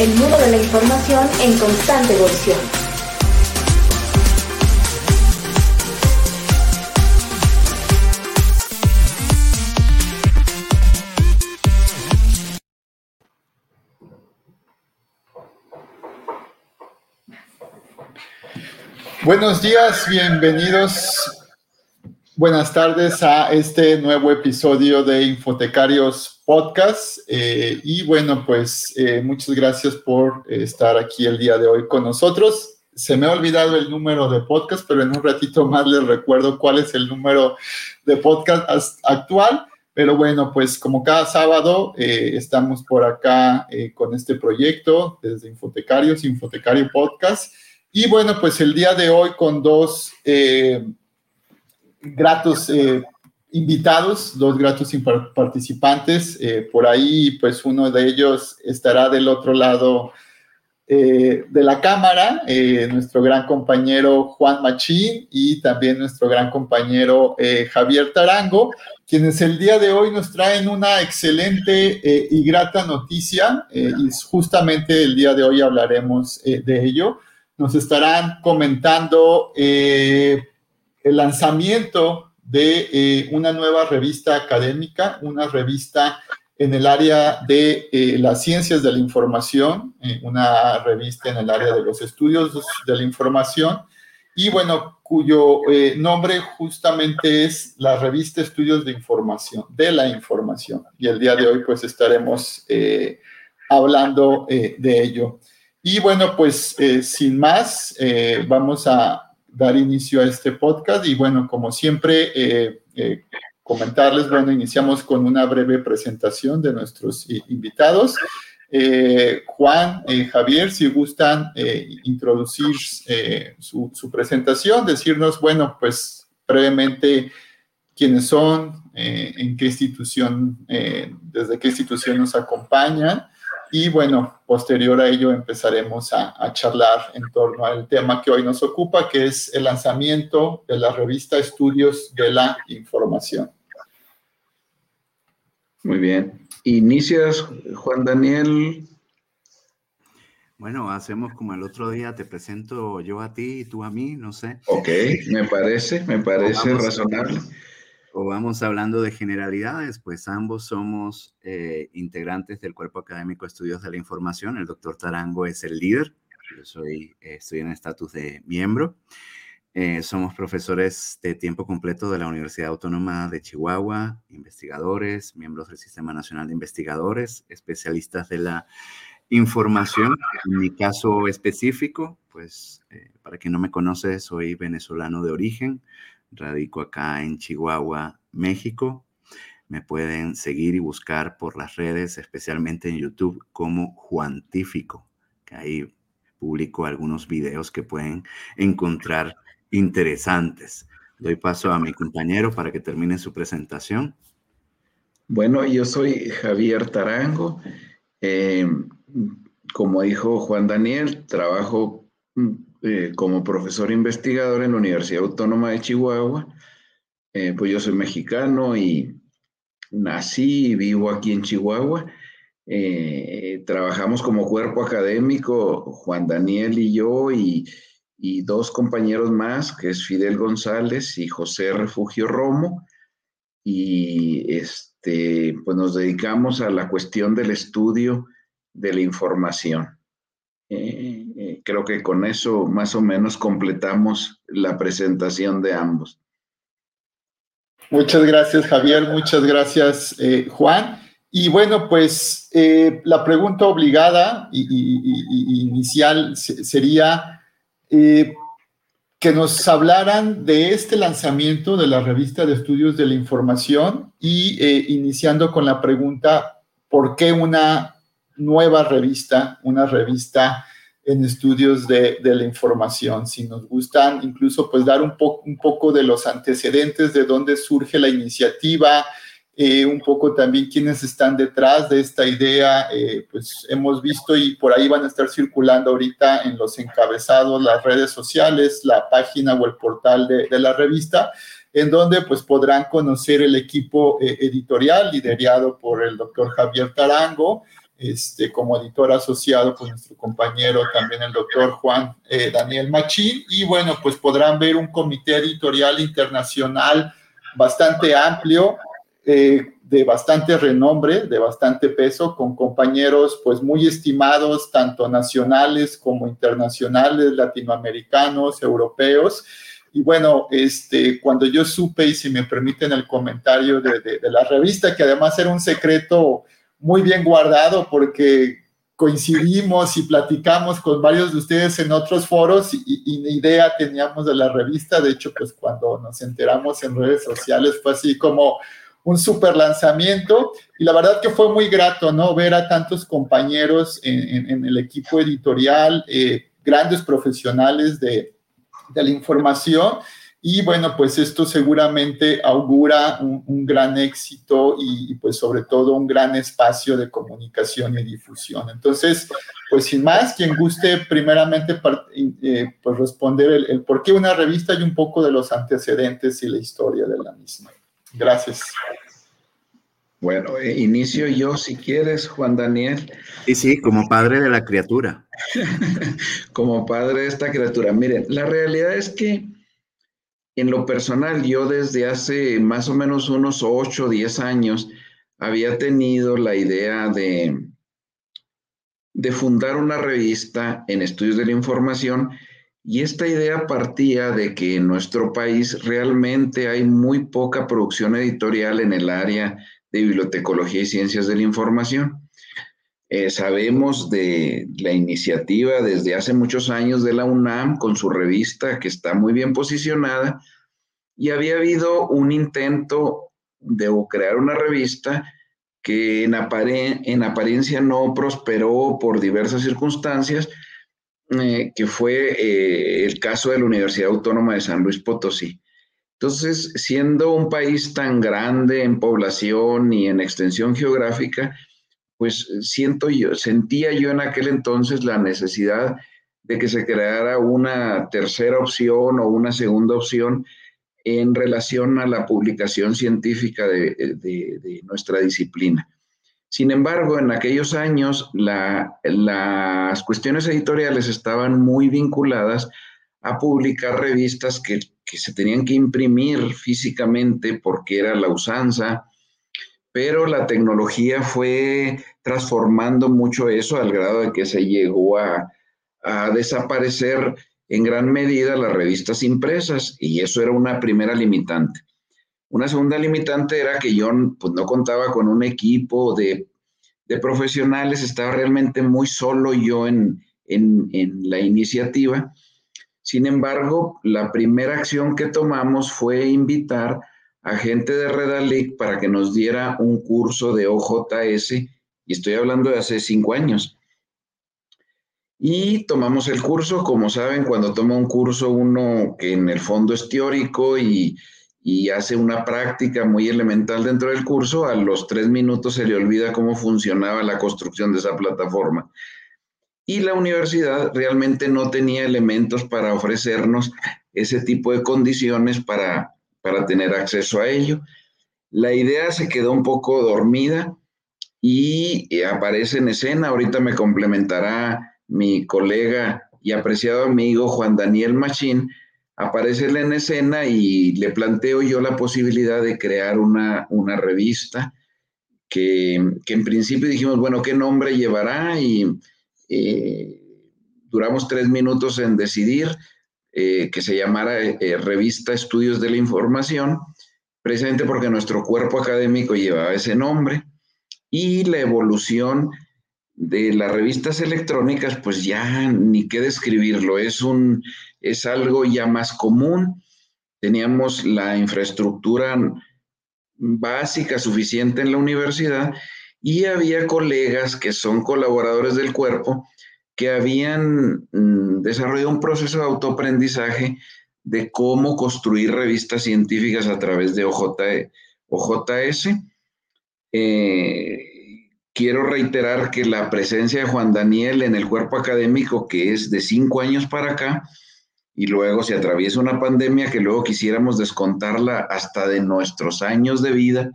el mundo de la información en constante evolución. Buenos días, bienvenidos Buenas tardes a este nuevo episodio de Infotecarios Podcast. Eh, y bueno, pues eh, muchas gracias por estar aquí el día de hoy con nosotros. Se me ha olvidado el número de podcast, pero en un ratito más les recuerdo cuál es el número de podcast actual. Pero bueno, pues como cada sábado eh, estamos por acá con este proyecto desde Infotecarios, Infotecario Podcast. Y bueno, pues el día de hoy con dos gratos eh, invitados, dos gratos participantes. Eh, por ahí, pues uno de ellos estará del otro lado eh, de la cámara, nuestro gran compañero Juan Machín y también nuestro gran compañero Javier Tarango, quienes el día de hoy nos traen una excelente y grata noticia y justamente el día de hoy hablaremos de ello. Nos estarán comentando el lanzamiento de eh, una nueva revista académica, una revista en el área de eh, las ciencias de la información, eh, una revista en el área de los estudios de la información, y bueno, cuyo nombre justamente es la revista Estudios de Información, de la Información. Y el día de hoy pues estaremos hablando de ello. Y bueno, pues sin más, vamos a, dar inicio a este podcast y bueno, como siempre, eh, eh, comentarles, bueno, iniciamos con una breve presentación de nuestros invitados. Eh, Juan, Javier, si gustan introducir su, su, presentación, decirnos, bueno, pues brevemente quiénes son, en qué institución, desde qué institución nos acompañan y bueno, posterior a ello empezaremos a, charlar en torno al tema que hoy nos ocupa, que es el lanzamiento de la revista Estudios de la Información. Muy bien. Inicias, Juan Daniel. Bueno, hacemos como el otro día, te presento yo a ti y tú a mí, no sé. Ok, me parece, me parece razonable o vamos hablando de generalidades, pues ambos somos eh, integrantes del Cuerpo Académico de Estudios de la Información. El doctor Tarango es el líder, yo soy, eh, estoy en estatus de miembro. Eh, somos profesores de tiempo completo de la Universidad Autónoma de Chihuahua, investigadores, miembros del Sistema Nacional de Investigadores, especialistas de la información. En mi caso específico, pues para quien no me conoce, soy venezolano de origen, Radico acá en Chihuahua, México. Me pueden seguir y buscar por las redes, especialmente en YouTube, como Juantífico, que ahí publico algunos videos que pueden encontrar interesantes. Doy paso a mi compañero para que termine su presentación. Bueno, yo soy Javier Tarango. Eh, como dijo Juan Daniel, trabajo eh, como profesor investigador en la Universidad Autónoma de Chihuahua. Eh, pues yo soy mexicano y nací y vivo aquí en Chihuahua. Eh, trabajamos como cuerpo académico, Juan Daniel y yo, y, y, dos compañeros más, que es Fidel González y José Refugio Romo. Y este, pues nos dedicamos a la cuestión del estudio de la información. Eh, creo que con eso más o menos completamos la presentación de ambos. Muchas gracias, Javier. Muchas gracias, eh, Juan. Y bueno, pues la pregunta obligada y, inicial sería que nos hablaran de este lanzamiento de la revista de estudios de la información y iniciando con la pregunta, ¿por qué una nueva revista, una revista en estudios de, la información. Si nos gustan, incluso pues dar un, un poco de los antecedentes de dónde surge la iniciativa, eh, un poco también quiénes están detrás de esta idea, eh, pues hemos visto y por ahí van a estar circulando ahorita en los encabezados las redes sociales, la página o el portal de, la revista, en donde pues podrán conocer el equipo eh, editorial liderado por el doctor Javier Tarango, este, como editor asociado con nuestro compañero también el doctor Juan eh, Daniel Machín. Y bueno, pues podrán ver un comité editorial internacional bastante amplio, eh, de bastante renombre, de bastante peso, con compañeros pues muy estimados, tanto nacionales como internacionales, latinoamericanos, europeos. Y bueno, este, cuando yo supe, y si me permiten el comentario de, de la revista, que además era un secreto muy bien guardado porque coincidimos y platicamos con varios de ustedes en otros foros y, ni idea teníamos de la revista. De hecho, pues cuando nos enteramos en redes sociales fue así como un super lanzamiento y la verdad que fue muy grato, ¿no? Ver a tantos compañeros en, el equipo editorial, eh, grandes profesionales de, de la información y bueno, pues esto seguramente augura un, gran éxito y, pues sobre todo un gran espacio de comunicación y difusión. Entonces, pues sin más, quien guste primeramente eh, pues responder el, por qué una revista y un poco de los antecedentes y la historia de la misma. Gracias. Bueno, eh, inicio yo si quieres, Juan Daniel. Sí, sí, como padre de la criatura. como padre de esta criatura. Miren, la realidad es que en lo personal, yo desde hace más o menos unos 8 o 10 años había tenido la idea de, de fundar una revista en estudios de la información y esta idea partía de que en nuestro país realmente hay muy poca producción editorial en el área de bibliotecología y ciencias de la información. Eh, sabemos de la iniciativa desde hace muchos años de la UNAM con su revista que está muy bien posicionada y había habido un intento de crear una revista que en, en apariencia no prosperó por diversas circunstancias, eh, que fue eh, el caso de la Universidad Autónoma de San Luis Potosí. Entonces, siendo un país tan grande en población y en extensión geográfica, pues siento yo, sentía yo en aquel entonces la necesidad de que se creara una tercera opción o una segunda opción en relación a la publicación científica de, nuestra disciplina. Sin embargo, en aquellos años las cuestiones editoriales estaban muy vinculadas a publicar revistas que, que se tenían que imprimir físicamente porque era la usanza, pero la tecnología fue transformando mucho eso al grado de que se llegó a, desaparecer en gran medida las revistas impresas y eso era una primera limitante. Una segunda limitante era que yo pues, no contaba con un equipo de, profesionales, estaba realmente muy solo yo en, en, la iniciativa. Sin embargo, la primera acción que tomamos fue invitar a gente de Redalic para que nos diera un curso de OJS, y estoy hablando de hace cinco años. Y tomamos el curso, como saben, cuando toma un curso uno que en el fondo es teórico y, y hace una práctica muy elemental dentro del curso, a los tres minutos se le olvida cómo funcionaba la construcción de esa plataforma. Y la universidad realmente no tenía elementos para ofrecernos ese tipo de condiciones para, para tener acceso a ello. La idea se quedó un poco dormida y eh, aparece en escena. Ahorita me complementará mi colega y apreciado amigo Juan Daniel Machín. Aparece en escena y le planteo yo la posibilidad de crear una, revista que, en principio dijimos, bueno, ¿qué nombre llevará? Y eh, duramos tres minutos en decidir. Eh, que se llamara Revista Estudios de la Información, precisamente porque nuestro cuerpo académico llevaba ese nombre, y la evolución de las revistas electrónicas, pues ya ni qué describirlo, es, un, es algo ya más común. Teníamos la infraestructura básica suficiente en la universidad y había colegas que son colaboradores del cuerpo que habían mm, desarrollado un proceso de autoaprendizaje de cómo construir revistas científicas a través de OJS. Eh, quiero reiterar que la presencia de Juan Daniel en el cuerpo académico, que es de cinco años para acá, y luego se atraviesa una pandemia que luego quisiéramos descontarla hasta de nuestros años de vida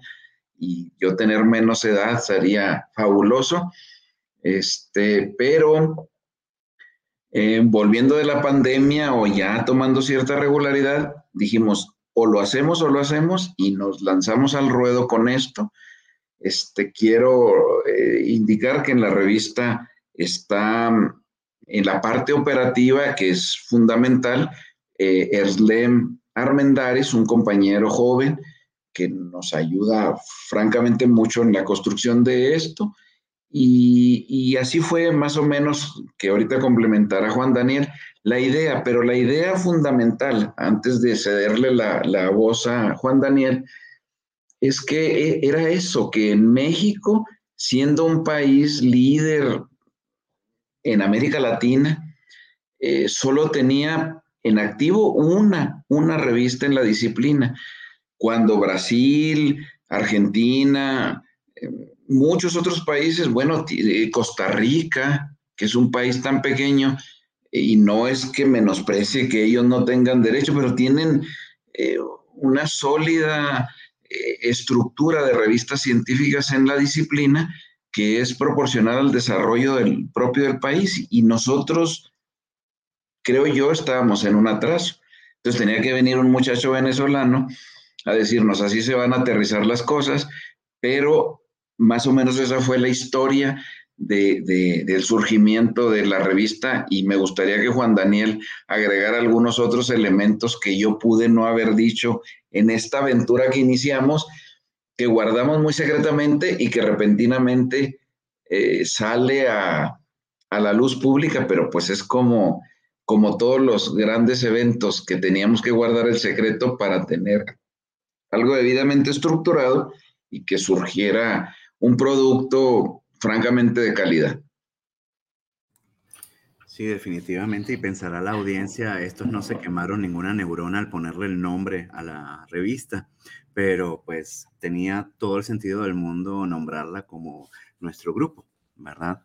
y yo tener menos edad sería fabuloso Este, pero eh, volviendo de la pandemia o ya tomando cierta regularidad, dijimos, o lo hacemos o lo hacemos y nos lanzamos al ruedo con esto. Este, quiero eh, indicar que en la revista está mm, en la parte operativa, que es fundamental, eh, Erslem Armendares, un compañero joven que nos ayuda francamente mucho en la construcción de esto. Y, así fue más o menos que ahorita complementará Juan Daniel la idea, pero la idea fundamental, antes de cederle la, la voz a Juan Daniel, es que e, era eso, que en México, siendo un país líder en América Latina, eh, solo tenía en activo una, una revista en la disciplina, cuando Brasil, Argentina, eh, muchos otros países, bueno, eh, Costa Rica, que es un país tan pequeño, y no es que menosprecie que ellos no tengan derecho, pero tienen una sólida estructura de revistas científicas en la disciplina que es proporcional al desarrollo del propio del país y nosotros, creo yo, estábamos en un atraso. Entonces tenía que venir un muchacho venezolano a decirnos, así se van a aterrizar las cosas, pero más o menos esa fue la historia del surgimiento de la revista y me gustaría que Juan Daniel agregara algunos otros elementos que yo pude no haber dicho en esta aventura que iniciamos que guardamos muy secretamente y que repentinamente eh, sale a, la luz pública, pero pues es como, como todos los grandes eventos que teníamos que guardar el secreto para tener algo debidamente estructurado y que surgiera un producto francamente de calidad. Sí, definitivamente. Y pensará la audiencia, estos no se quemaron ninguna neurona al ponerle el nombre a la revista pero pues tenía todo el sentido del mundo nombrarla como nuestro grupo, ¿verdad?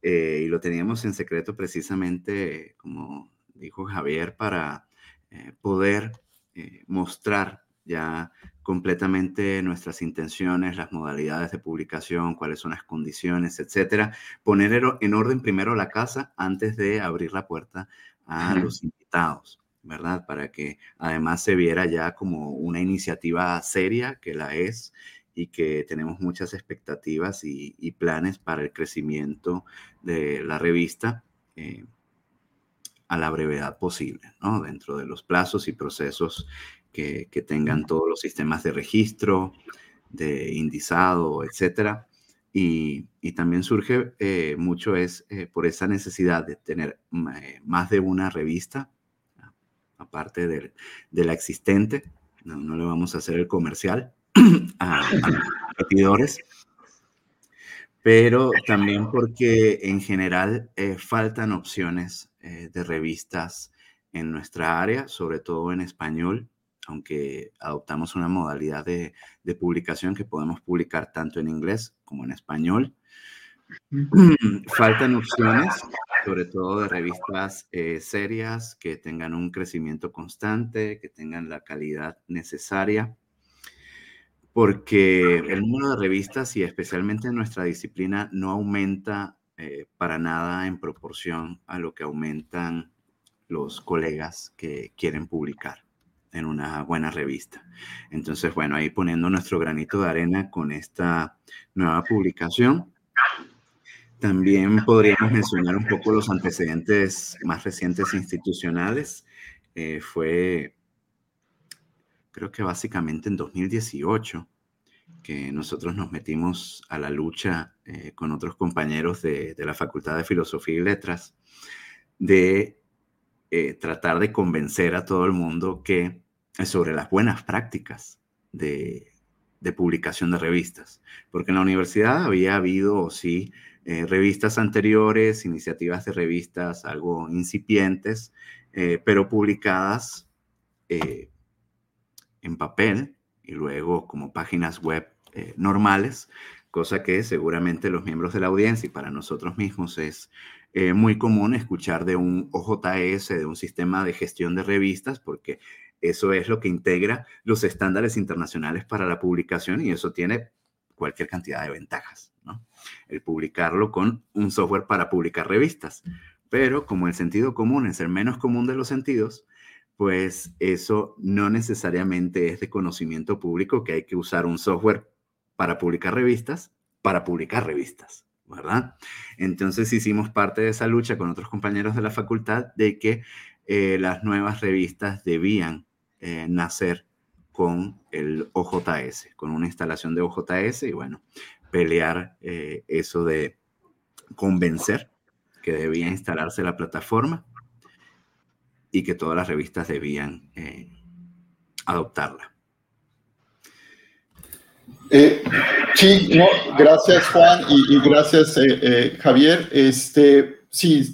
Eh, y lo teníamos en secreto precisamente, como dijo Javier, para eh, poder eh, mostrar ya completamente nuestras intenciones, las modalidades de publicación, cuáles son las condiciones, etcétera. Poner en orden primero la casa antes de abrir la puerta a los invitados. ¿verdad? Para que además se viera ya como una iniciativa seria, que la es, y que tenemos muchas expectativas y, planes para el crecimiento de la revista eh, a la brevedad posible, ¿no? Dentro de los plazos y procesos que, tengan todos los sistemas de registro, de indizado, etcétera. Y, también surge eh, mucho es eh, por esa necesidad de tener más de una revista aparte de, la existente. No, le vamos a hacer el comercial a, los competidores, pero también porque en general eh, faltan opciones eh, de revistas en nuestra área, sobre todo en español, aunque adoptamos una modalidad de, de publicación que podemos publicar tanto en inglés como en español. Faltan opciones sobre todo de revistas eh, serias que tengan un crecimiento constante, que tengan la calidad necesaria, porque el número de revistas y especialmente en nuestra disciplina no aumenta eh, para nada en proporción a lo que aumentan los colegas que quieren publicar en una buena revista. Entonces, bueno, ahí poniendo nuestro granito de arena con esta nueva publicación también podríamos mencionar un poco los antecedentes más recientes institucionales. Eh, fue, creo que básicamente en 2018, que nosotros nos metimos a la lucha eh, con otros compañeros de, la Facultad de Filosofía y Letras de eh, tratar de convencer a todo el mundo que sobre las buenas prácticas de, publicación de revistas, porque en la universidad había habido, sí, eh, revistas anteriores, iniciativas de revistas algo incipientes, eh, pero publicadas en papel y luego como páginas web normales, cosa que seguramente los miembros de la audiencia y para nosotros mismos es muy común escuchar de un OJS, de un sistema de gestión de revistas, porque eso es lo que integra los estándares internacionales para la publicación y eso tiene cualquier cantidad de ventajas. ¿no? el publicarlo con un software para publicar revistas. Pero como el sentido común es el menos común de los sentidos, pues eso no necesariamente es de conocimiento público que hay que usar un software para publicar revistas, para publicar revistas, ¿verdad? Entonces hicimos parte de esa lucha con otros compañeros de la facultad de que eh, las nuevas revistas debían eh, nacer con el OJS, con una instalación de OJS y bueno, pelear eh, eso de convencer que debía instalarse la plataforma y que todas las revistas debían adoptarla. Eh, sí, no, gracias Juan y, gracias eh, Javier. Este, sí,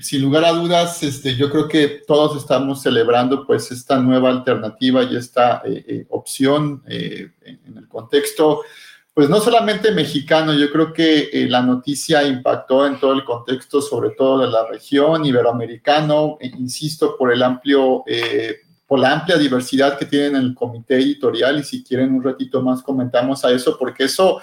sin lugar a dudas, este, yo creo que todos estamos celebrando pues esta nueva alternativa y esta opción en el contexto pues no solamente mexicano, yo creo que eh, la noticia impactó en todo el contexto, sobre todo de la región iberoamericano, e insisto, por el amplio, eh, la amplia diversidad que tienen en el comité editorial, y si quieren un ratito más comentamos a eso, porque eso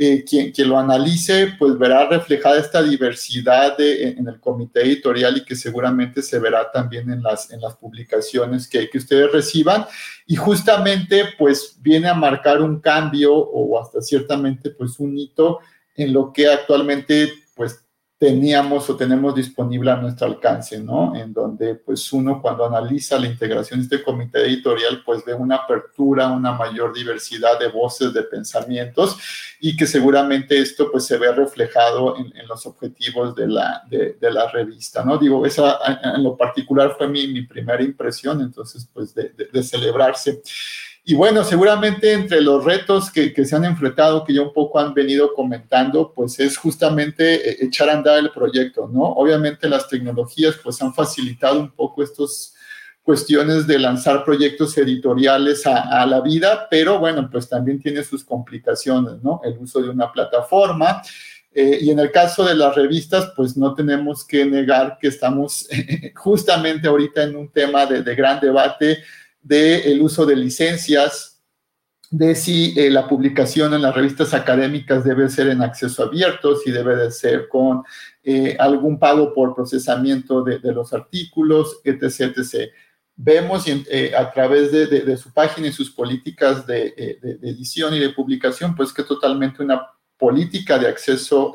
eh, quien, quien, lo analice, pues verá reflejada esta diversidad en, el comité editorial y que seguramente se verá también en las, en las publicaciones que, que ustedes reciban. Y justamente, pues viene a marcar un cambio o hasta ciertamente, pues un hito en lo que actualmente, pues teníamos o tenemos disponible a nuestro alcance, ¿no? En donde pues uno cuando analiza la integración de este comité editorial pues ve una apertura, una mayor diversidad de voces, de pensamientos y que seguramente esto pues se ve reflejado en, los objetivos de la, de, la revista, ¿no? Digo, esa en lo particular fue mi, mi primera impresión, entonces pues de, de celebrarse. Y bueno, seguramente entre los retos que, se han enfrentado, que ya un poco han venido comentando, pues es justamente eh, echar a andar el proyecto, ¿no? Obviamente las tecnologías pues han facilitado un poco estas cuestiones de lanzar proyectos editoriales a, la vida, pero bueno, pues también tiene sus complicaciones, ¿no? El uso de una plataforma. Eh, y en el caso de las revistas, pues no tenemos que negar que estamos justamente ahorita en un tema de gran debate del uso de licencias, de si eh, la publicación en las revistas académicas debe ser en acceso abierto, si debe de ser con eh, algún pago por procesamiento de, los artículos, etc. etc. Vemos eh, a través de, su página y sus políticas de, edición y de publicación, pues que totalmente una política de acceso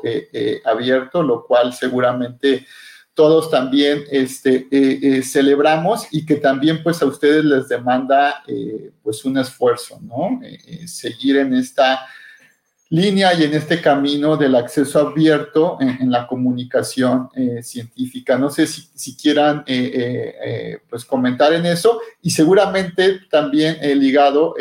abierto, lo cual seguramente todos también este, eh, eh, celebramos y que también pues a ustedes les demanda eh, pues un esfuerzo, ¿no? seguir en esta línea y en este camino del acceso abierto en, la comunicación científica. No sé si, quieran pues comentar en eso y seguramente también ligado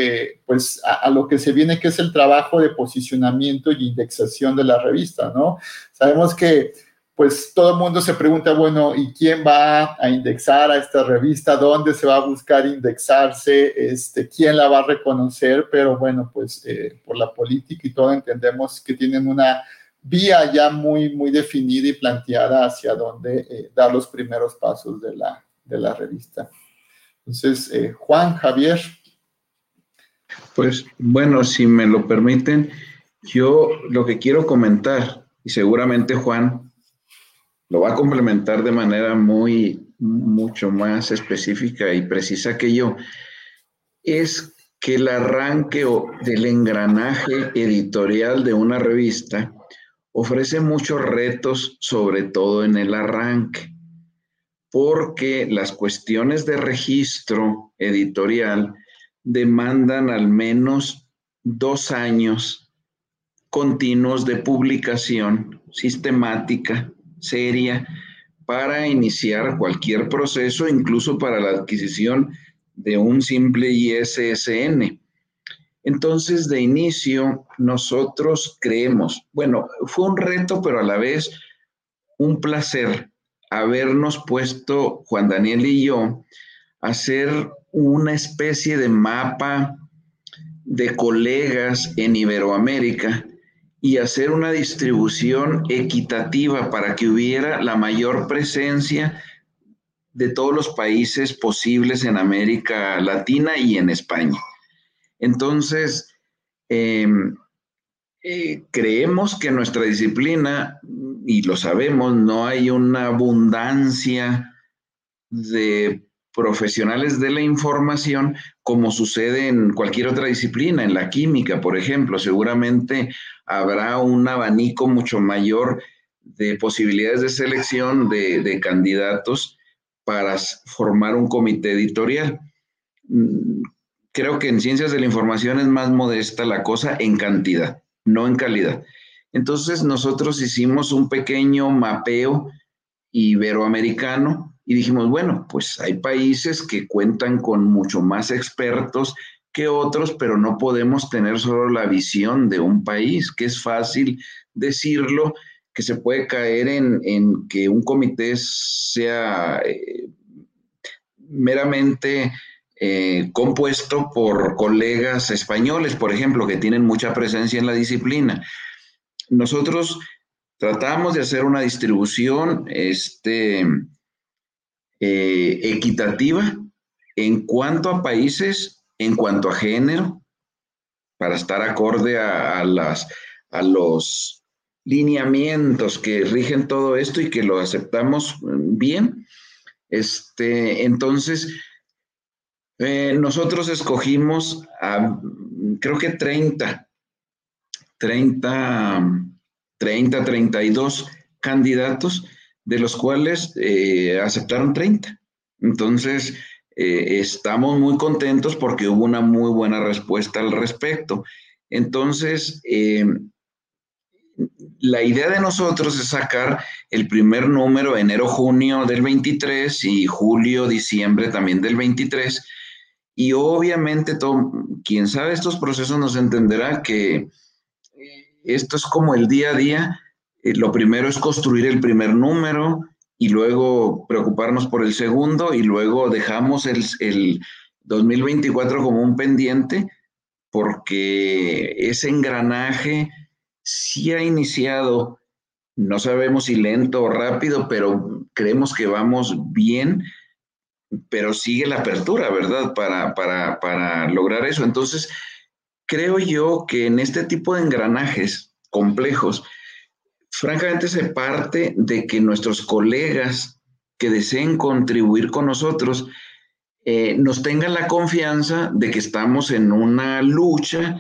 pues a, a, lo que se viene que es el trabajo de posicionamiento y indexación de la revista, ¿no? Sabemos que pues todo el mundo se pregunta, bueno, ¿y quién va a indexar a esta revista? ¿Dónde se va a buscar indexarse? Este, ¿Quién la va a reconocer? Pero bueno, pues eh, por la política y todo entendemos que tienen una vía ya muy, muy definida y planteada hacia dónde eh, dar los primeros pasos de la, de la revista. Entonces, eh, Juan, Javier. Pues bueno, si me lo permiten, yo lo que quiero comentar, y seguramente Juan lo va a complementar de manera muy, mucho más específica y precisa que yo, es que el arranque del engranaje editorial de una revista ofrece muchos retos, sobre todo en el arranque, porque las cuestiones de registro editorial demandan al menos dos años continuos de publicación sistemática seria para iniciar cualquier proceso, incluso para la adquisición de un simple ISSN. Entonces, de inicio, nosotros creemos, bueno, fue un reto, pero a la vez un placer habernos puesto, Juan Daniel y yo, a hacer una especie de mapa de colegas en Iberoamérica y hacer una distribución equitativa para que hubiera la mayor presencia de todos los países posibles en América Latina y en España. Entonces, em, Eh, creemos que nuestra disciplina, y lo sabemos, no hay una abundancia de profesionales de la información como sucede en cualquier otra disciplina, en la química, por ejemplo. Seguramente habrá un abanico mucho mayor de posibilidades de selección de, candidatos para formar un comité editorial. Mm, creo que en ciencias de la información es más modesta la cosa en cantidad no en calidad. Entonces nosotros hicimos un pequeño mapeo iberoamericano y dijimos, bueno, pues hay países que cuentan con mucho más expertos que otros, pero no podemos tener solo la visión de un país, que es fácil decirlo, que se puede caer en, que un comité sea eh, meramente eh, compuesto por colegas españoles, por ejemplo, que tienen mucha presencia en la disciplina. Nosotros tratamos de hacer una distribución este, eh, equitativa en cuanto a países, en cuanto a género, para estar acorde a, las, a los lineamientos que rigen todo esto y que lo aceptamos bien. Este, entonces, eh, nosotros escogimos a, creo que 30, 30, 30, 32 candidatos, de los cuales eh, aceptaron 30. Entonces, eh, estamos muy contentos porque hubo una muy buena respuesta al respecto. Entonces, la idea de nosotros es sacar el primer número enero-junio del 23 y julio-diciembre también del 23 y obviamente, todo, quien sabe estos procesos nos entenderá que eh, esto es como el día a día. Eh, lo primero es construir el primer número y luego preocuparnos por el segundo y luego dejamos el, el 2024 como un pendiente porque ese engranaje sí ha iniciado, no sabemos si lento o rápido, pero creemos que vamos bien pero sigue la apertura, ¿verdad? Para, para, lograr eso. Entonces, creo yo que en este tipo de engranajes complejos, francamente se parte de que nuestros colegas que deseen contribuir con nosotros eh, nos tengan la confianza de que estamos en una lucha,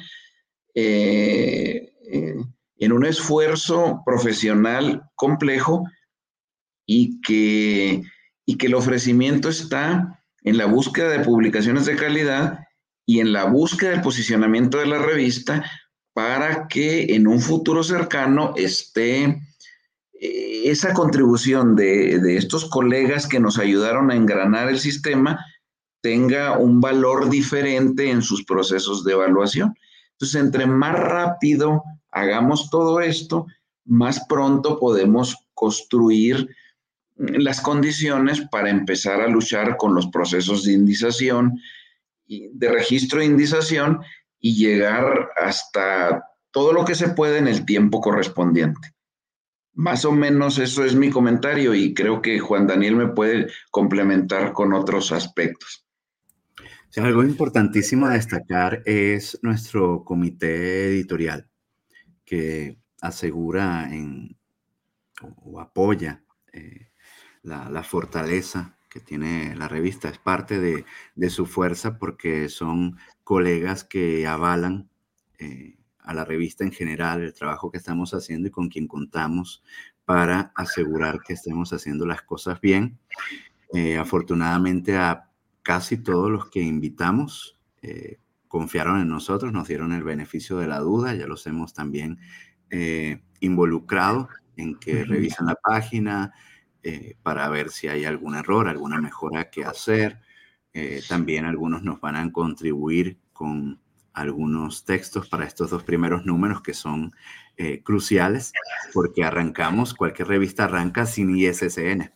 eh, eh, en un esfuerzo profesional complejo y que y que el ofrecimiento está en la búsqueda de publicaciones de calidad y en la búsqueda del posicionamiento de la revista para que en un futuro cercano esté eh, esa contribución de, de, estos colegas que nos ayudaron a engranar el sistema tenga un valor diferente en sus procesos de evaluación. Entonces, entre más rápido hagamos todo esto, más pronto podemos construir las condiciones para empezar a luchar con los procesos de indización, de registro de indización y llegar hasta todo lo que se puede en el tiempo correspondiente. Más o menos eso es mi comentario y creo que Juan Daniel me puede complementar con otros aspectos. algo importantísimo a destacar es nuestro comité editorial que asegura en, o, apoya eh, la, fortaleza que tiene la revista, es parte de, su fuerza porque son colegas que avalan eh, a la revista en general, el trabajo que estamos haciendo y con quien contamos para asegurar que estemos haciendo las cosas bien. Eh, afortunadamente a casi todos los que invitamos eh, confiaron en nosotros, nos dieron el beneficio de la duda, ya los hemos también involucrado en que revisen la página, eh, para ver si hay algún error, alguna mejora que hacer. Eh, también algunos nos van a contribuir con algunos textos para estos dos primeros números que son eh, cruciales porque arrancamos, cualquier revista arranca sin ISSN,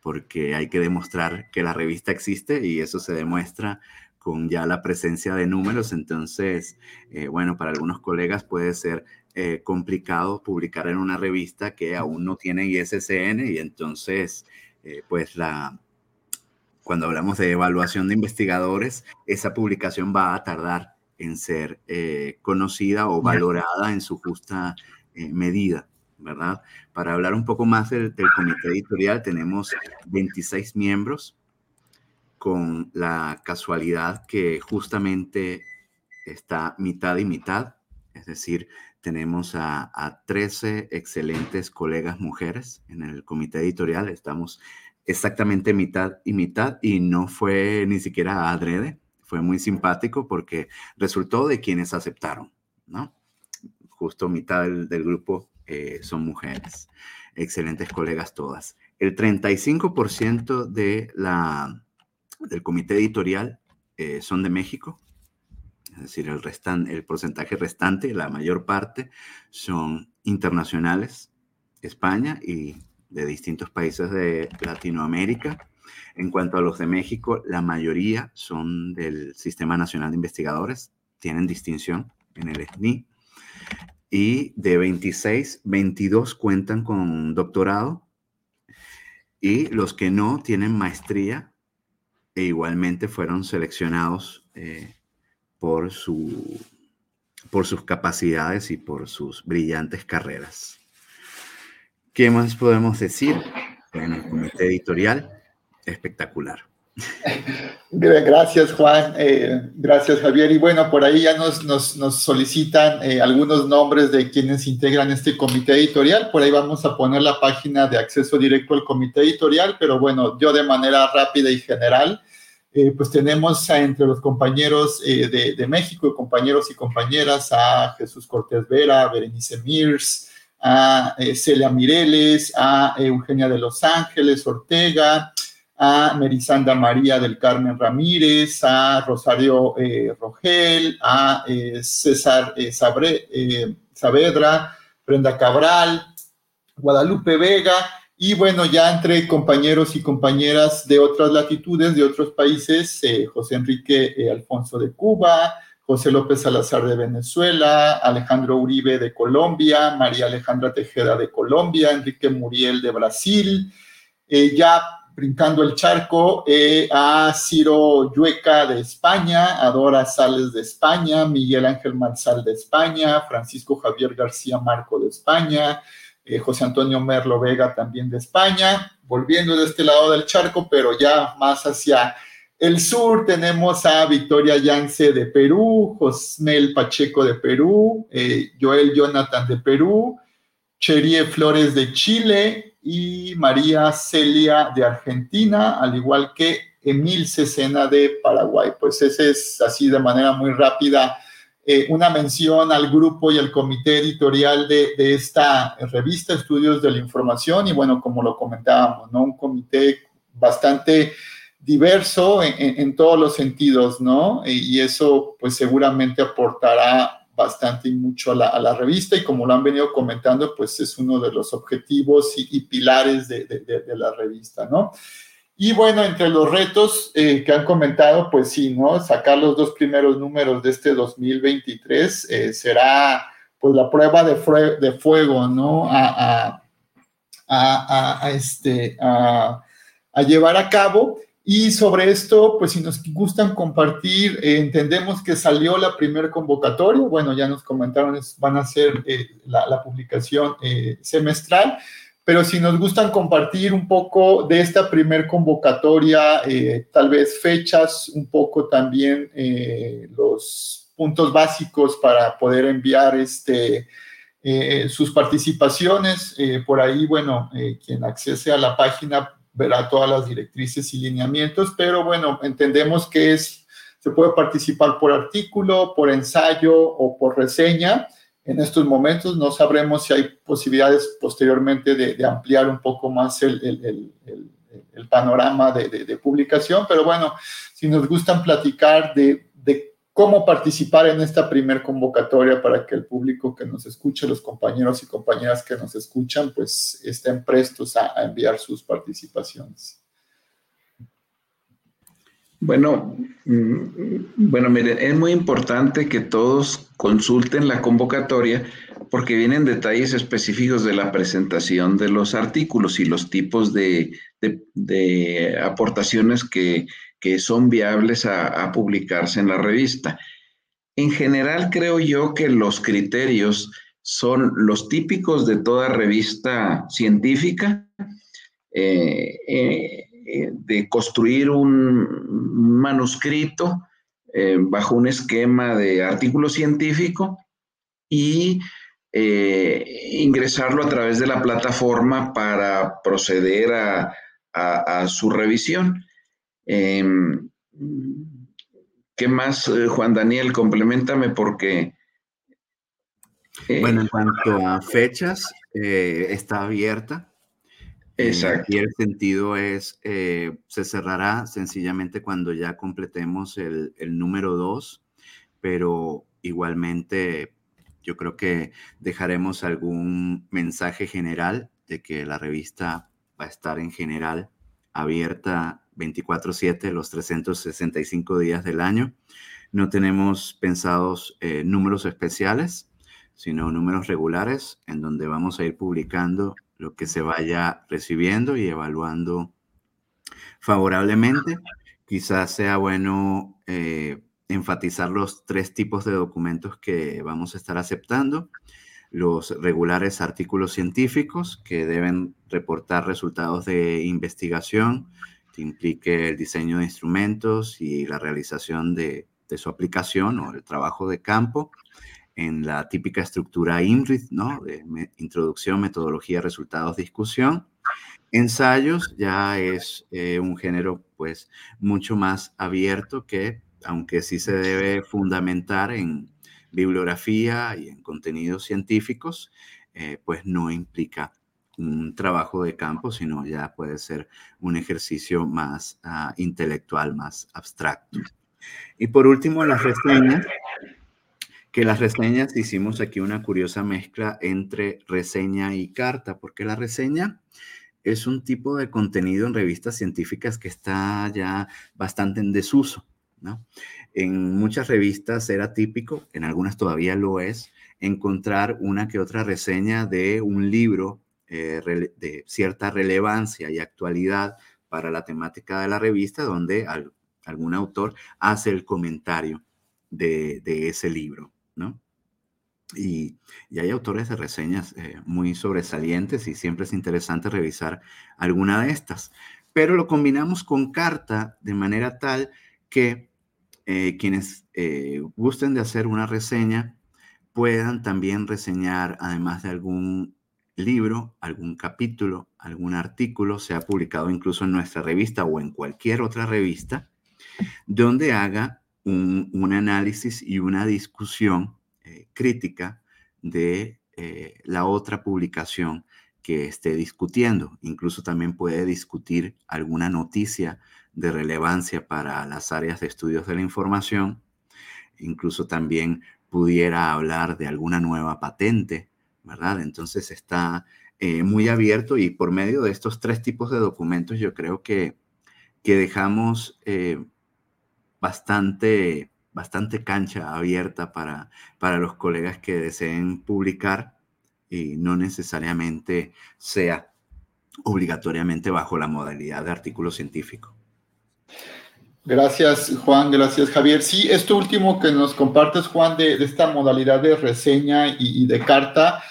porque hay que demostrar que la revista existe y eso se demuestra con ya la presencia de números. Entonces, bueno, para algunos colegas puede ser eh, complicado publicar en una revista que aún no tiene ISSN y entonces, eh, pues la, cuando hablamos de evaluación de investigadores, esa publicación va a tardar en ser eh, conocida o valorada en su justa eh, medida, ¿verdad? Para hablar un poco más del, comité editorial, tenemos 26 miembros con la casualidad que justamente está mitad y mitad, es decir, tenemos a, a 13 excelentes colegas mujeres en el comité editorial, estamos exactamente mitad y mitad y no fue ni siquiera adrede, fue muy simpático porque resultó de quienes aceptaron, ¿no? Justo mitad del, grupo eh, son mujeres, excelentes colegas todas. El 35% de la, del comité editorial eh, son de México, es decir, el, restan, el porcentaje restante, la mayor parte, son internacionales, España y de distintos países de Latinoamérica. En cuanto a los de México, la mayoría son del Sistema Nacional de Investigadores, tienen distinción en el SNI. Y de 26, 22 cuentan con doctorado. Y los que no tienen maestría e igualmente fueron seleccionados eh, por, su, por sus capacidades y por sus brillantes carreras. ¿Qué más podemos decir? Bueno, el comité editorial, espectacular. Gracias, Juan. Eh, gracias, Javier. Y bueno, por ahí ya nos, nos, solicitan eh, algunos nombres de quienes integran este comité editorial. Por ahí vamos a poner la página de acceso directo al comité editorial, pero bueno, yo de manera rápida y general, eh, pues tenemos entre los compañeros de, de, México, compañeros y compañeras, a Jesús Cortés Vera, a Berenice Mirs, a eh, Celia Mireles, a Eugenia de Los Ángeles Ortega, a Merisanda María del Carmen Ramírez, a Rosario eh, Rogel, a eh, César Sabre, Saavedra, Brenda Cabral, Guadalupe Vega, y bueno, ya entre compañeros y compañeras de otras latitudes, de otros países, José Enrique Alfonso de Cuba, José López Salazar de Venezuela, Alejandro Uribe de Colombia, María Alejandra Tejeda de Colombia, Enrique Muriel de Brasil, eh, ya brincando el charco, eh, a Ciro Yueca de España, a Dora Sales de España, Miguel Ángel Marzal de España, Francisco Javier García Marco de España, eh, José Antonio Merlo Vega también de España, volviendo de este lado del charco, pero ya más hacia el sur tenemos a Victoria Yance de Perú, Josmel Pacheco de Perú, eh, Joel Jonathan de Perú, Cherie Flores de Chile y María Celia de Argentina, al igual que Emil Cecena de Paraguay. Pues ese es así de manera muy rápida eh, una mención al grupo y al comité editorial de, de, esta revista Estudios de la Información y bueno, como lo comentábamos, ¿no? Un comité bastante diverso en, todos los sentidos, ¿no? Y eso pues seguramente aportará bastante y mucho a la, revista y como lo han venido comentando, pues es uno de los objetivos y, pilares de, la revista, ¿no? Y bueno, entre los retos eh, que han comentado, pues sí, ¿no? Sacar los dos primeros números de este 2023 eh, será pues la prueba de, de fuego, ¿no? A, a, a este, a, llevar a cabo. Y sobre esto, pues si nos gustan compartir, eh, entendemos que salió la primera convocatoria, bueno, ya nos comentaron, van a ser eh, la, publicación semestral, pero si nos gustan compartir un poco de esta primer convocatoria, tal vez fechas, un poco también los puntos básicos para poder enviar este, sus participaciones, por ahí, bueno, quien accese a la página verá todas las directrices y lineamientos, pero bueno, entendemos que es, se puede participar por artículo, por ensayo o por reseña. En estos momentos no sabremos si hay posibilidades posteriormente de, ampliar un poco más el, panorama de, publicación, pero bueno, si nos gustan platicar de, de cómo participar en esta primer convocatoria para que el público que nos escuche, los compañeros y compañeras que nos escuchan, pues estén prestos a, enviar sus participaciones. Bueno, mm, bueno, miren, es muy importante que todos consulten la convocatoria porque vienen detalles específicos de la presentación de los artículos y los tipos de, de aportaciones que, que son viables a, publicarse en la revista. en general creo yo que los criterios son los típicos de toda revista científica, eh, eh, de construir un manuscrito bajo un esquema de artículo científico y ingresarlo a través de la plataforma para proceder a su revisión. Em, ¿Qué más, eh, Juan Daniel? Complementame porque... Eh, bueno, en cuanto a fechas, eh, está abierta. Exacto. y el sentido es, se cerrará sencillamente cuando ya completemos el, el número 2, pero igualmente yo creo que dejaremos algún mensaje general de que la revista va a estar en general abierta 24/7 los 365 días del año. No tenemos pensados eh, números especiales, sino números regulares en donde vamos a ir publicando lo que se vaya recibiendo y evaluando favorablemente. Quizás sea bueno eh, enfatizar los tres tipos de documentos que vamos a estar aceptando. Los regulares artículos científicos que deben reportar resultados de investigación, que implique el diseño de instrumentos y la realización de, su aplicación o el trabajo de campo en la típica estructura INRID, ¿no? De introducción, metodología, resultados, discusión. Ensayos ya es eh, un género pues mucho más abierto que, aunque sí se debe fundamentar en bibliografía y en contenidos científicos, eh, pues no implica un trabajo de campo, sino ya puede ser un ejercicio más ah, intelectual, más abstracto. Y por último, las reseñas, que las reseñas hicimos aquí una curiosa mezcla entre reseña y carta, porque la reseña es un tipo de contenido en revistas científicas que está ya bastante en desuso. ¿no? En muchas revistas era típico, en algunas todavía lo es, encontrar una que otra reseña de un libro eh, de cierta relevancia y actualidad para la temática de la revista, donde algún autor hace el comentario de, ese libro, Y, hay autores de reseñas eh, muy sobresalientes y siempre es interesante revisar alguna de estas. Pero lo combinamos con carta de manera tal que eh, quienes gusten de hacer una reseña puedan también reseñar, además de algún libro, algún capítulo, algún artículo, sea publicado incluso en nuestra revista o en cualquier otra revista, donde haga un, análisis y una discusión eh, crítica de eh, la otra publicación que esté discutiendo. Incluso también puede discutir alguna noticia de relevancia para las áreas de estudios de la información. Incluso también pudiera hablar de alguna nueva patente ¿verdad? Entonces está eh, muy abierto y por medio de estos tres tipos de documentos yo creo que, que dejamos bastante, bastante cancha abierta para, para los colegas que deseen publicar y no necesariamente sea obligatoriamente bajo la modalidad de artículo científico. Gracias, Juan. Gracias, Javier. Sí, esto último que nos compartes, Juan, de, esta modalidad de reseña y, de carta,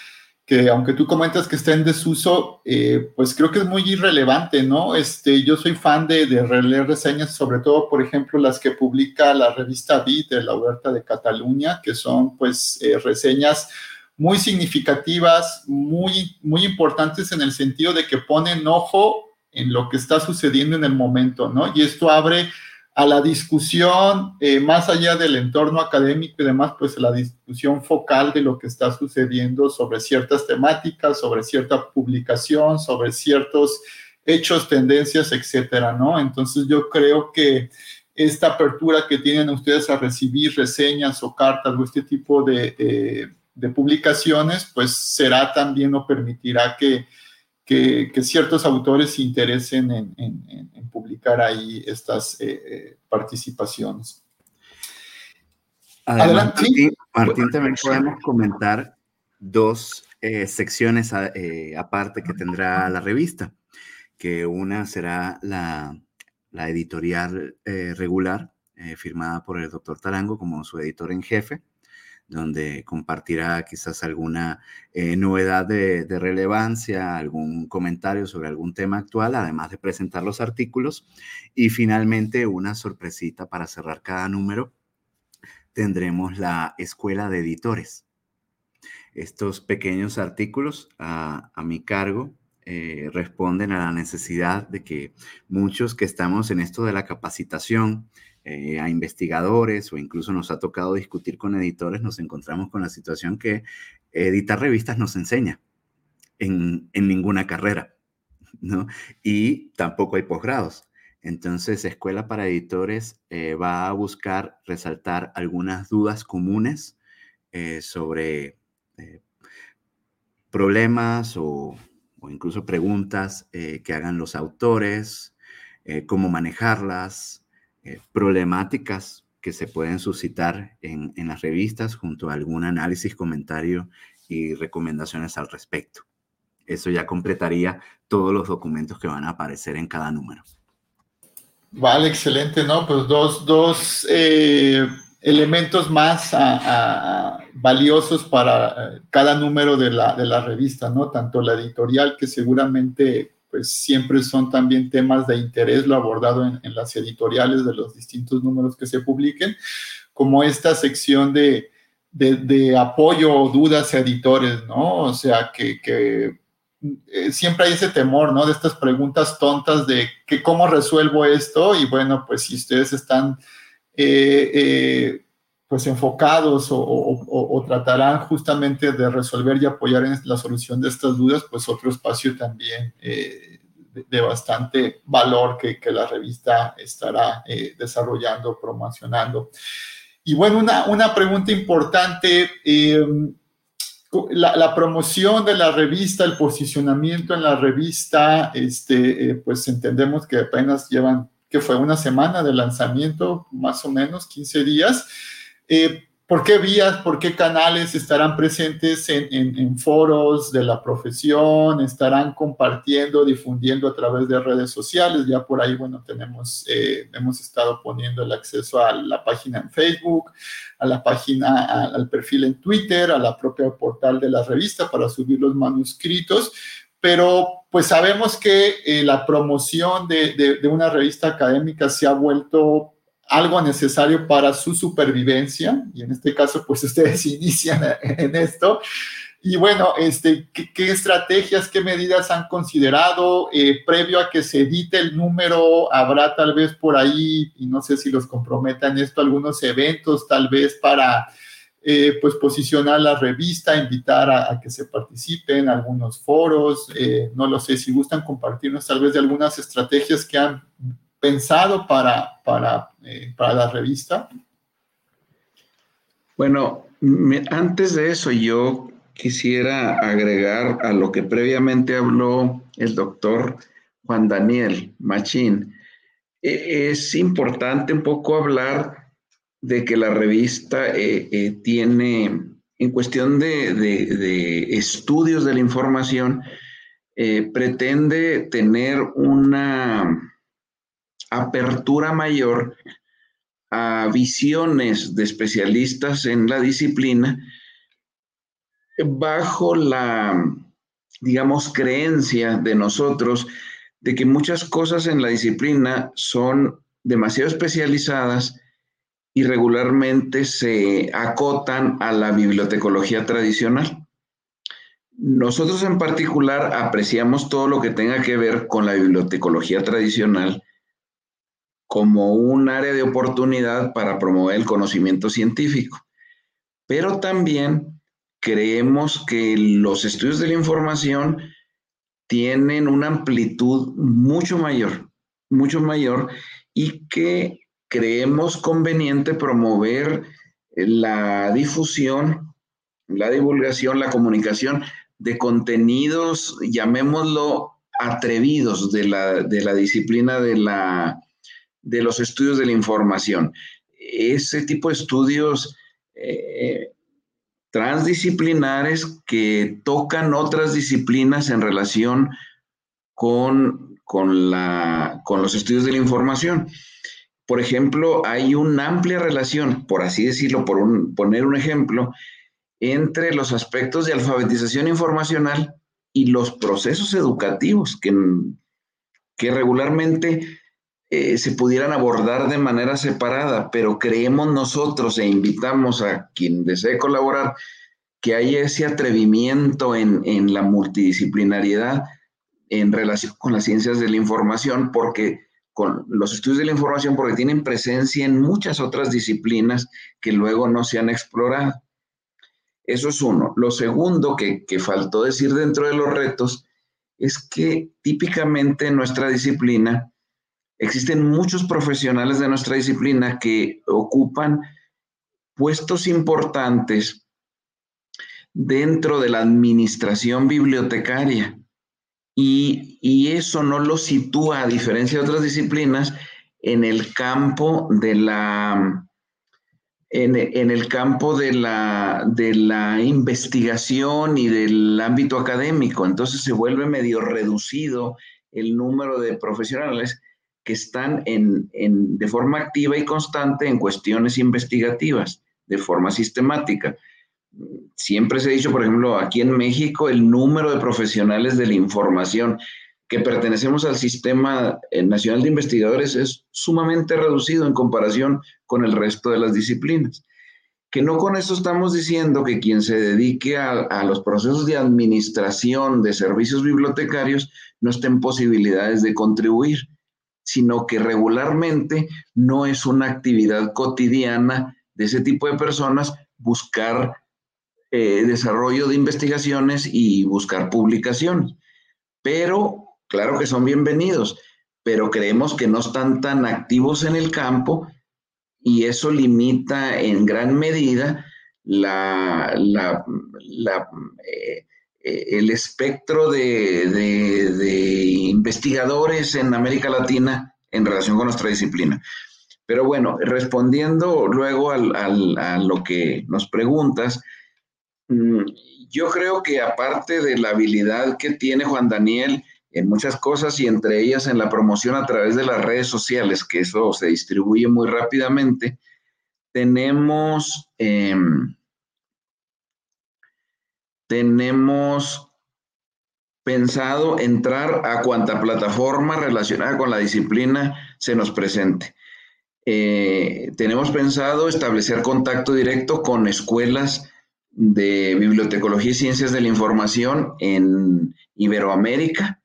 que aunque tú comentas que está en desuso, eh, pues creo que es muy irrelevante, ¿no? Este, yo soy fan de, de leer reseñas, sobre todo, por ejemplo, las que publica la revista Vid de la Huerta de Cataluña, que son, pues, eh, reseñas muy significativas, muy, muy importantes en el sentido de que ponen ojo en lo que está sucediendo en el momento, ¿no? Y esto abre a la discusión, eh, más allá del entorno académico y demás, pues la discusión focal de lo que está sucediendo sobre ciertas temáticas, sobre cierta publicación, sobre ciertos hechos, tendencias, etcétera, ¿no? Entonces yo creo que esta apertura que tienen ustedes a recibir reseñas o cartas o este tipo de, de publicaciones, pues será también o permitirá que que, ciertos autores se interesen en, publicar ahí estas eh, eh, participaciones. Adelante. Martín, también podemos comentar dos eh, secciones aparte que tendrá la revista, que una será la, la editorial regular eh, firmada por el doctor Tarango como su editor en jefe, donde compartirá quizás alguna eh, novedad de, relevancia, algún comentario sobre algún tema actual, además de presentar los artículos. Y finalmente, una sorpresita para cerrar cada número, tendremos la escuela de editores. Estos pequeños artículos a, mi cargo eh, responden a la necesidad de que muchos que estamos en esto de la capacitación, eh, a investigadores o incluso nos ha tocado discutir con editores, nos encontramos con la situación que editar revistas nos enseña en, ninguna carrera, ¿no? Y tampoco hay posgrados. Entonces, Escuela para Editores eh, va a buscar resaltar algunas dudas comunes eh, sobre problemas o, o, incluso preguntas que hagan los autores, cómo manejarlas, eh, problemáticas que se pueden suscitar en, las revistas junto a algún análisis, comentario y recomendaciones al respecto. Eso ya completaría todos los documentos que van a aparecer en cada número. Vale, excelente, ¿no? Pues dos, dos eh, elementos más valiosos para eh, cada número de la, de la revista, ¿no? Tanto la editorial, que seguramente pues siempre son también temas de interés, lo abordado en, las editoriales de los distintos números que se publiquen, como esta sección de, de, apoyo o dudas a editores, ¿no? O sea, que, eh, siempre hay ese temor, ¿no? De estas preguntas tontas de que cómo resuelvo esto y bueno, pues si ustedes están... Eh, eh, pues enfocados o, tratarán justamente de resolver y apoyar en la solución de estas dudas, pues otro espacio también eh, de, bastante valor que, la revista estará eh, desarrollando, promocionando. Y bueno, una, una pregunta importante. Em, la, promoción de la revista, el posicionamiento en la revista, este, eh, pues entendemos que apenas llevan, que fue una semana de lanzamiento, más o menos 15 días. Eh, ¿Por qué vías, por qué canales estarán presentes en, foros de la profesión? ¿Estarán compartiendo, difundiendo a través de redes sociales? Ya por ahí, bueno, tenemos, eh, hemos estado poniendo el acceso a la página en Facebook, a la página, al perfil en Twitter, a la propia portal de la revista para subir los manuscritos, pero pues sabemos que eh, la promoción de, de una revista académica se ha vuelto algo necesario para su supervivencia, y en este caso, pues ustedes inician en esto. Y bueno, este, ¿qué, estrategias, qué medidas han considerado eh, previo a que se edite el número? ¿Habrá tal vez por ahí, y no sé si los comprometan esto, algunos eventos tal vez para eh, pues posicionar la revista, invitar a, que se participen, algunos foros, eh, no lo sé, si gustan compartirnos tal vez de algunas estrategias que han pensado para, para, eh, para la revista? Bueno, antes de eso yo quisiera agregar a lo que previamente habló el doctor Juan Daniel Machín. E, es importante un poco hablar de que la revista eh, eh, tiene, en cuestión de, de, estudios de la información, pretende tener una apertura mayor a visiones de especialistas en la disciplina bajo la, digamos, creencia de nosotros de que muchas cosas en la disciplina son demasiado especializadas y regularmente se acotan a la bibliotecología tradicional. Nosotros en particular apreciamos todo lo que tenga que ver con la bibliotecología tradicional como un área de oportunidad para promover el conocimiento científico. Pero también creemos que los estudios de la información tienen una amplitud mucho mayor, mucho mayor, y que creemos conveniente promover la difusión, la divulgación, la comunicación de contenidos, llamémoslo atrevidos de la, de la disciplina de la de los estudios de la información. Ese tipo de estudios eh, transdisciplinares que tocan otras disciplinas en relación con, con, la, con los estudios de la información. por ejemplo, hay una amplia relación, por así decirlo, por poner un ejemplo, entre los aspectos de alfabetización informacional y los procesos educativos que, que regularmente eh, se pudieran abordar de manera separada, pero creemos nosotros e invitamos a quien desee colaborar que haya ese atrevimiento en, en la multidisciplinariedad en relación con las ciencias de la información, porque con los estudios de la información, porque tienen presencia en muchas otras disciplinas que luego no se han explorado. Eso es uno. Lo segundo que, que faltó decir dentro de los retos es que típicamente en nuestra disciplina Existen muchos profesionales de nuestra disciplina que ocupan puestos importantes dentro de la administración bibliotecaria. Y, eso no lo sitúa, a diferencia de otras disciplinas, en el campo de la, en, el campo de la, de la investigación y del ámbito académico. Entonces se vuelve medio reducido el número de profesionales que están en, de forma activa y constante en cuestiones investigativas, de forma sistemática. Siempre se ha dicho, por ejemplo, aquí en México, el número de profesionales de la información que pertenecemos al Sistema eh, Nacional de Investigadores es sumamente reducido en comparación con el resto de las disciplinas. Que no con eso estamos diciendo que quien se dedique a, a los procesos de administración de servicios bibliotecarios no esté en posibilidades de contribuir sino que regularmente no es una actividad cotidiana de ese tipo de personas buscar eh, desarrollo de investigaciones y buscar publicaciones. Pero, claro que son bienvenidos, pero creemos que no están tan activos en el campo y eso limita en gran medida la, eh, el espectro de, investigadores en América Latina en relación con nuestra disciplina. Pero bueno, respondiendo luego a lo que nos preguntas, mm, yo creo que aparte de la habilidad que tiene Juan Daniel en muchas cosas y entre ellas en la promoción a través de las redes sociales, que eso se distribuye muy rápidamente, tenemos... Em, tenemos pensado entrar a cuanta plataforma relacionada con la disciplina se nos presente. Eh, tenemos pensado establecer contacto directo con escuelas de bibliotecología y ciencias de la información en Iberoamérica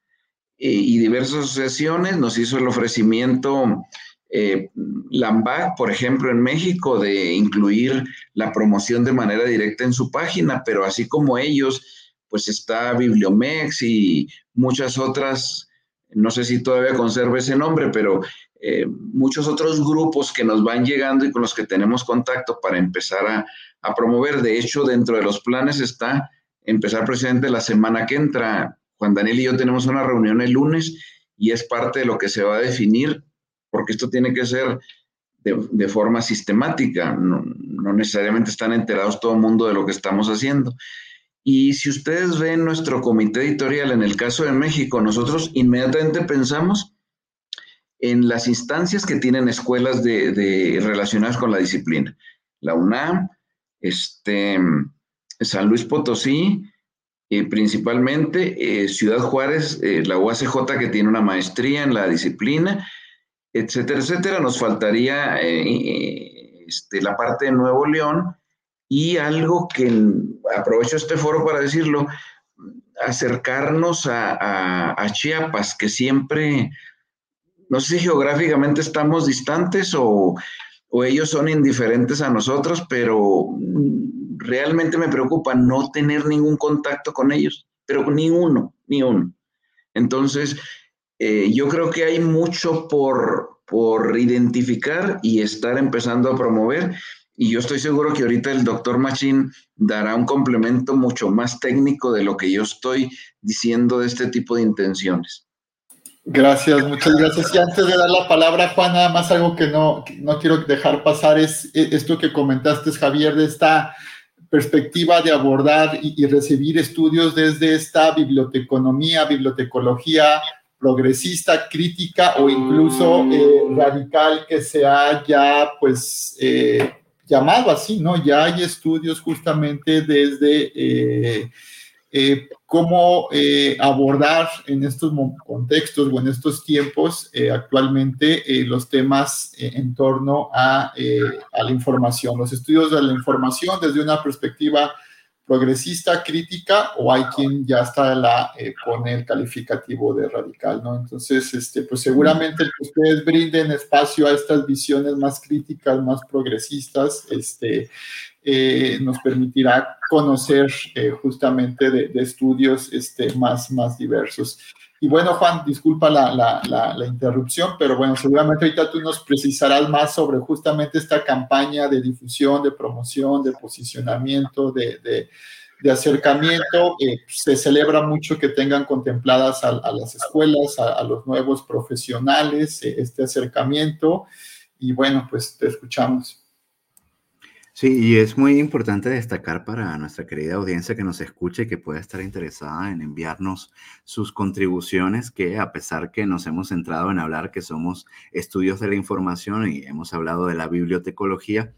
eh, y diversas asociaciones. Nos hizo el ofrecimiento eh, Lambac, por ejemplo, en México, de incluir la promoción de manera directa en su página, pero así como ellos, pues está Bibliomex y muchas otras, no sé si todavía conserva ese nombre, pero eh, muchos otros grupos que nos van llegando y con los que tenemos contacto para empezar a, promover. De hecho, dentro de los planes está empezar precisamente la semana que entra. Juan Daniel y yo tenemos una reunión el lunes y es parte de lo que se va a definir porque esto tiene que ser de, forma sistemática, no, necesariamente están enterados todo el mundo de lo que estamos haciendo. Y si ustedes ven nuestro comité editorial en el caso de México, nosotros inmediatamente pensamos en las instancias que tienen escuelas de, relacionadas con la disciplina. La UNAM, este, San Luis Potosí, eh, principalmente eh, Ciudad Juárez, eh, la UACJ que tiene una maestría en la disciplina, etcétera, etcétera. Nos faltaría eh, este, la parte de Nuevo León y algo que aprovecho este foro para decirlo, acercarnos a, Chiapas, que siempre, no sé si geográficamente estamos distantes o, o ellos son indiferentes a nosotros, pero realmente me preocupa no tener ningún contacto con ellos, pero ni uno, ni uno. Entonces, eh, yo creo que hay mucho por, por identificar y estar empezando a promover. Y yo estoy seguro que ahorita el doctor Machín dará un complemento mucho más técnico de lo que yo estoy diciendo de este tipo de intenciones. Gracias, muchas gracias. Y antes de dar la palabra, Juan, nada más algo que no, no quiero dejar pasar es esto que comentaste, Javier, de esta perspectiva de abordar y, y recibir estudios desde esta biblioteconomía, bibliotecología, progresista, crítica o incluso radical que se haya pues llamado así, ¿no? Ya hay estudios justamente desde eh, cómo eh, abordar en estos contextos o en estos tiempos eh, actualmente los temas en torno a, a, la información, los estudios de la información desde una perspectiva progresista, crítica, o hay quien ya está la, pone el calificativo de radical, ¿no? Entonces, este, pues seguramente que ustedes brinden espacio a estas visiones más críticas, más progresistas, este, eh, nos permitirá conocer eh, justamente de, estudios este, más, más diversos. Y bueno, Juan, disculpa la, la, la, interrupción, pero bueno, seguramente ahorita tú nos precisarás más sobre justamente esta campaña de difusión, de promoción, de posicionamiento, de, de, acercamiento. Eh, se celebra mucho que tengan contempladas a, las escuelas, a, a, los nuevos profesionales, este acercamiento. Y bueno, pues te escuchamos. Sí, y es muy importante destacar para nuestra querida audiencia que nos escuche y que pueda estar interesada en enviarnos sus contribuciones, que a pesar que nos hemos centrado en hablar que somos estudios de la información y hemos hablado de la bibliotecología,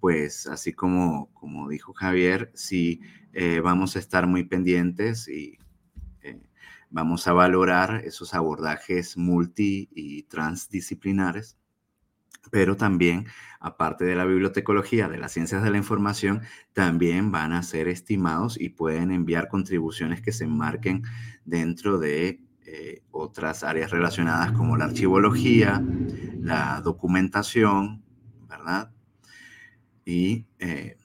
pues así como, como dijo Javier, sí eh, vamos a estar muy pendientes y eh, vamos a valorar esos abordajes multi y transdisciplinares pero también, aparte de la bibliotecología, de las ciencias de la información, también van a ser estimados y pueden enviar contribuciones que se enmarquen dentro de eh, otras áreas relacionadas como la archivología, la documentación, ¿verdad? Y eh,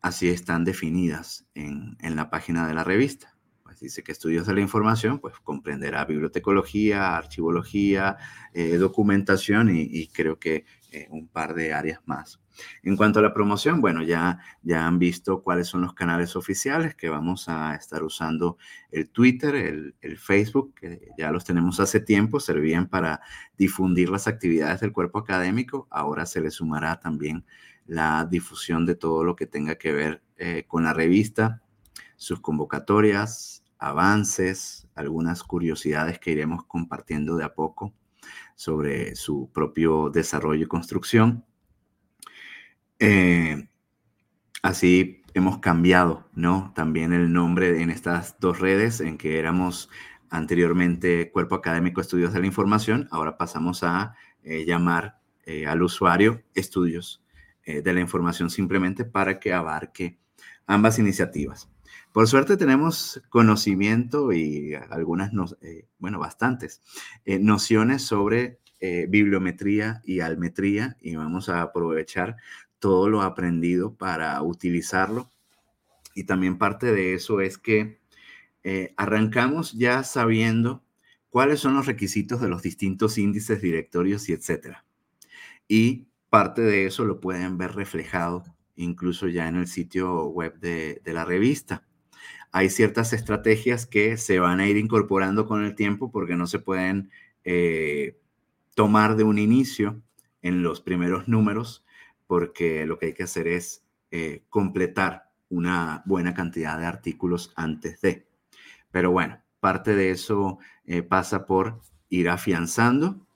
así están definidas en, la página de la revista pues dice que estudios de la información, pues comprenderá bibliotecología, archivología, eh, documentación y, creo que eh, un par de áreas más. En cuanto a la promoción, bueno, ya, ya han visto cuáles son los canales oficiales que vamos a estar usando el Twitter, el, Facebook, que ya los tenemos hace tiempo, servían para difundir las actividades del cuerpo académico. Ahora se le sumará también la difusión de todo lo que tenga que ver eh, con la revista, sus convocatorias, avances, algunas curiosidades que iremos compartiendo de a poco sobre su propio desarrollo y construcción. Eh, así hemos cambiado, ¿no? También el nombre en estas dos redes en que éramos anteriormente Cuerpo Académico Estudios de la Información, ahora pasamos a eh, llamar eh, al usuario Estudios de la Información simplemente para que abarque ambas iniciativas. Por suerte tenemos conocimiento y algunas, eh, bueno, bastantes eh, nociones sobre eh, bibliometría y almetría y vamos a aprovechar todo lo aprendido para utilizarlo. Y también parte de eso es que arrancamos ya sabiendo cuáles son los requisitos de los distintos índices, directorios y etcétera. Y parte de eso lo pueden ver reflejado incluso ya en el sitio web de la revista hay ciertas estrategias que se van a ir incorporando con el tiempo porque no se pueden eh, tomar de un inicio en los primeros números, porque lo que hay que hacer es eh, completar una buena cantidad de artículos antes de. Pero bueno, parte de eso eh, pasa por ir afianzando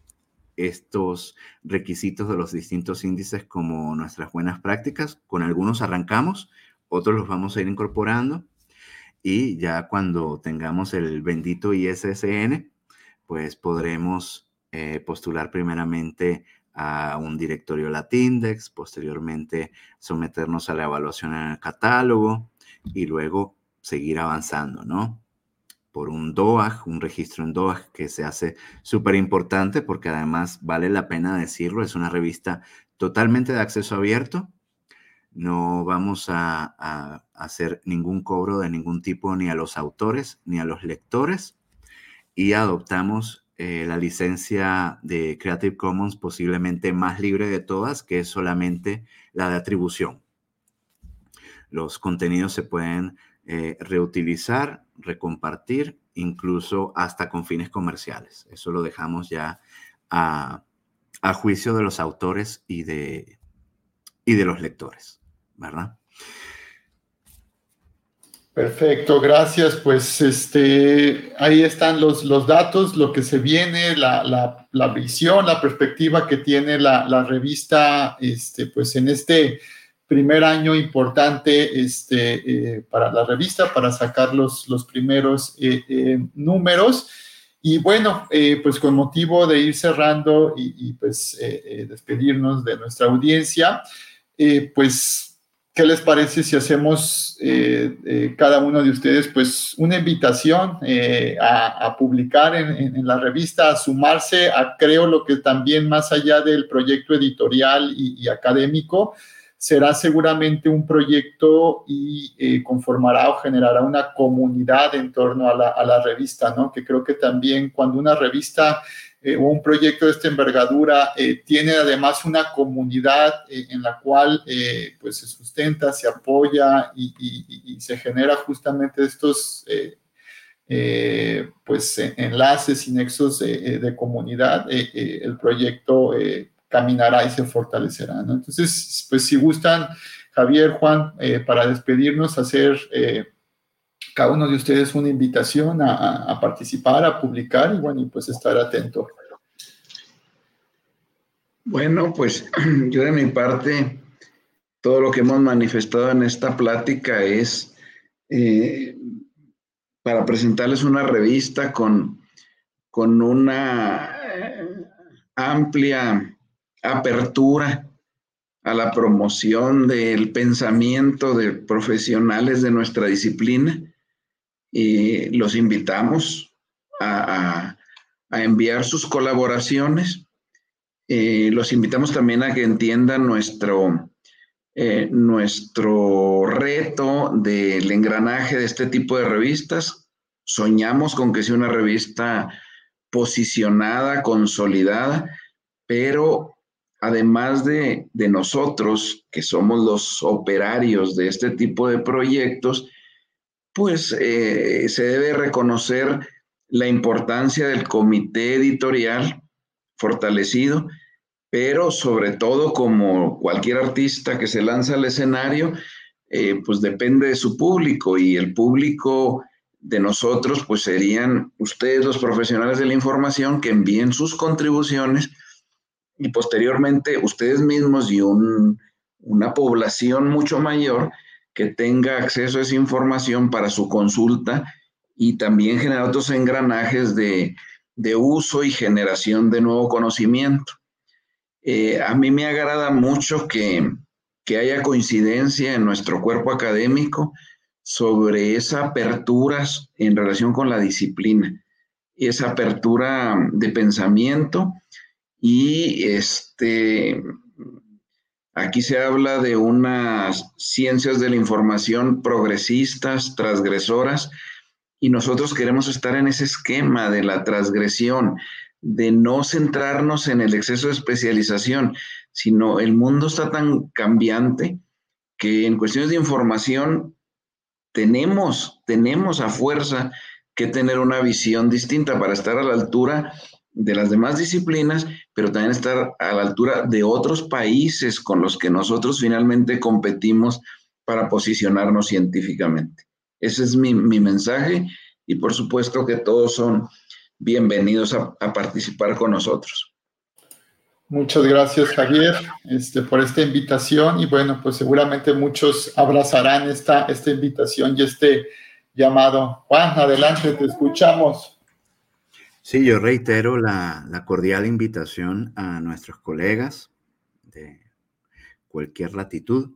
estos requisitos de los distintos índices como nuestras buenas prácticas. Con algunos arrancamos, otros los vamos a ir incorporando y ya cuando tengamos el bendito ISSN, pues podremos eh, postular primeramente a un directorio Latindex, posteriormente someternos a la evaluación en el catálogo y luego seguir avanzando, ¿no? Por un DOAG, un registro en DOAG que se hace súper importante porque además vale la pena decirlo, es una revista totalmente de acceso abierto, no vamos a, hacer ningún cobro de ningún tipo ni a los autores ni a los lectores y adoptamos eh, la licencia de Creative Commons posiblemente más libre de todas, que es solamente la de atribución. Los contenidos se pueden eh, reutilizar, recompartir, incluso hasta con fines comerciales. Eso lo dejamos ya a, juicio de los autores y de los lectores. ¿Verdad? Perfecto, gracias. Pues este, ahí están los, los datos, lo que se viene, la, la, visión, la perspectiva que tiene la, revista, este, pues en este primer año importante este, eh, para la revista, para sacar los, los primeros eh, eh, números. Y bueno, pues con motivo de ir cerrando y, y pues despedirnos de nuestra audiencia, pues ¿Qué les parece si hacemos eh, eh, cada uno de ustedes pues una invitación eh, a, publicar en, la revista, a sumarse a creo lo que también más allá del proyecto editorial y, académico, será seguramente un proyecto y conformará o generará una comunidad en torno a la, a la revista, ¿no? Que creo que también cuando una revista eh, un proyecto de esta envergadura eh, tiene además una comunidad eh, en la cual pues se sustenta, se apoya y, se genera justamente estos pues enlaces y nexos de comunidad, el proyecto caminará y se fortalecerá. Entonces, pues si gustan, Javier, Juan, para despedirnos, hacer cada uno de ustedes una invitación a, participar, a publicar y bueno, y pues estar atento. Bueno, pues yo de mi parte, todo lo que hemos manifestado en esta plática es eh, para presentarles una revista con, con una eh, amplia apertura a la promoción del pensamiento de profesionales de nuestra disciplina y los invitamos a, enviar sus colaboraciones. Eh, los invitamos también a que entiendan nuestro, eh, nuestro reto del engranaje de este tipo de revistas. Soñamos con que sea una revista posicionada, consolidada, pero además de, de nosotros, que somos los operarios de este tipo de proyectos, pues eh, se debe reconocer la importancia del comité editorial fortalecido, pero sobre todo como cualquier artista que se lanza al escenario, eh, pues depende de su público y el público de nosotros pues serían ustedes los profesionales de la información que envíen sus contribuciones y posteriormente ustedes mismos y una población mucho mayor que tenga acceso a esa información para su consulta y también generar otros engranajes de, uso y generación de nuevo conocimiento. Eh, a mí me agrada mucho que, haya coincidencia en nuestro cuerpo académico sobre esa apertura en relación con la disciplina, esa apertura de pensamiento y este, Aquí se habla de unas ciencias de la información progresistas, transgresoras, y nosotros queremos estar en ese esquema de la transgresión, de no centrarnos en el exceso de especialización, sino el mundo está tan cambiante que en cuestiones de información tenemos, tenemos a fuerza que tener una visión distinta para estar a la altura de las demás disciplinas, pero también estar a la altura de otros países con los que nosotros finalmente competimos para posicionarnos científicamente. Ese es mi, mensaje y por supuesto que todos son bienvenidos a, participar con nosotros. Muchas gracias, Javier, este, por esta invitación y bueno, pues seguramente muchos abrazarán esta, esta invitación y este llamado. Juan, adelante, te escuchamos. Sí, yo reitero la, cordial invitación a nuestros colegas de cualquier latitud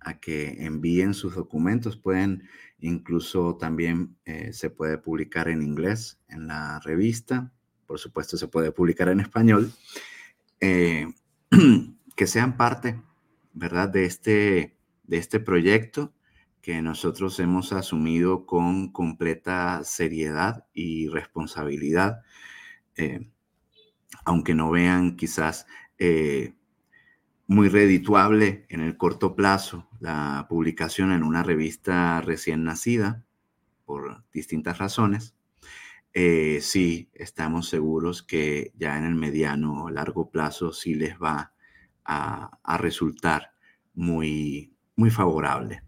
a que envíen sus documentos. Pueden, incluso también eh, se puede publicar en inglés en la revista. Por supuesto, se puede publicar en español. Eh, que sean parte, ¿verdad? De este, de este proyecto que nosotros hemos asumido con completa seriedad y responsabilidad, eh, aunque no vean quizás eh, muy redituable en el corto plazo la publicación en una revista recién nacida, por distintas razones, eh, sí estamos seguros que ya en el mediano o largo plazo sí les va a, a resultar muy, muy favorable.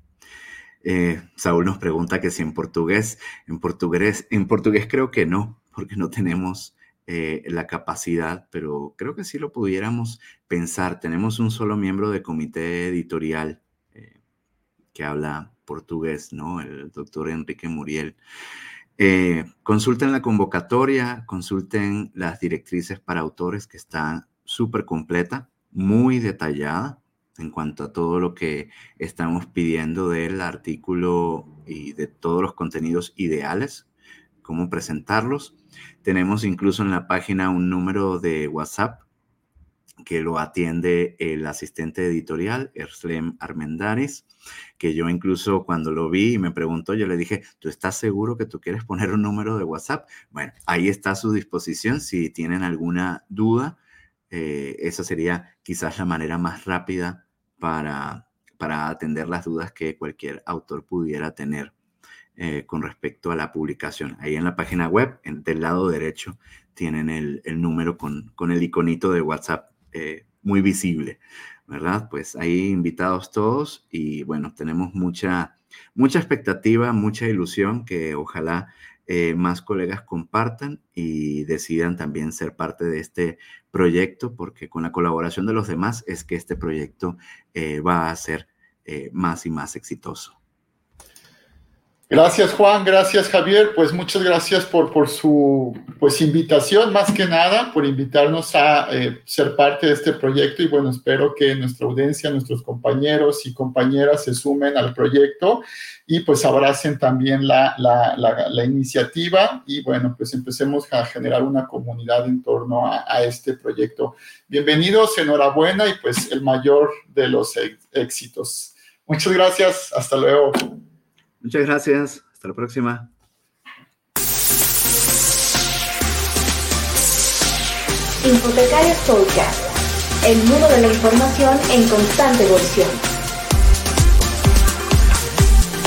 Eh, Saúl nos pregunta que si en portugués, en portugués, en portugués creo que no, porque no tenemos eh, la capacidad, pero creo que sí lo pudiéramos pensar. Tenemos un solo miembro de comité editorial eh, que habla portugués, ¿no? El doctor Enrique Muriel. consulten la convocatoria, consulten las directrices para autores que está súper completa, muy detallada en cuanto a todo lo que estamos pidiendo del artículo y de todos los contenidos ideales, cómo presentarlos. Tenemos incluso en la página un número de WhatsApp que lo atiende el asistente editorial, Erslem Armendaris, que yo incluso cuando lo vi y me preguntó, yo le dije, ¿tú estás seguro que tú quieres poner un número de WhatsApp? Bueno, ahí está a su disposición si tienen alguna duda. Eh, esa sería quizás la manera más rápida para, para atender las dudas que cualquier autor pudiera tener eh, con respecto a la publicación. Ahí en la página web, en, del lado derecho, tienen el, el número con, con, el iconito de WhatsApp eh, muy visible, ¿verdad? Pues ahí invitados todos y bueno, tenemos mucha, mucha expectativa, mucha ilusión que ojalá eh, más colegas compartan y decidan también ser parte de este proyecto, porque con la colaboración de los demás es que este proyecto eh, va a ser eh, más y más exitoso. Gracias Juan, gracias Javier, pues muchas gracias por, por su pues, invitación, más que nada, por invitarnos a eh, ser parte de este proyecto y bueno, espero que nuestra audiencia, nuestros compañeros y compañeras se sumen al proyecto y pues abracen también la, la, la, iniciativa y bueno, pues empecemos a generar una comunidad en torno a, a este proyecto. Bienvenidos, enhorabuena y pues el mayor de los éxitos. Muchas gracias, hasta luego. Muchas gracias. Hasta la próxima. Infotecarios Podcast, el mundo de la información en constante evolución.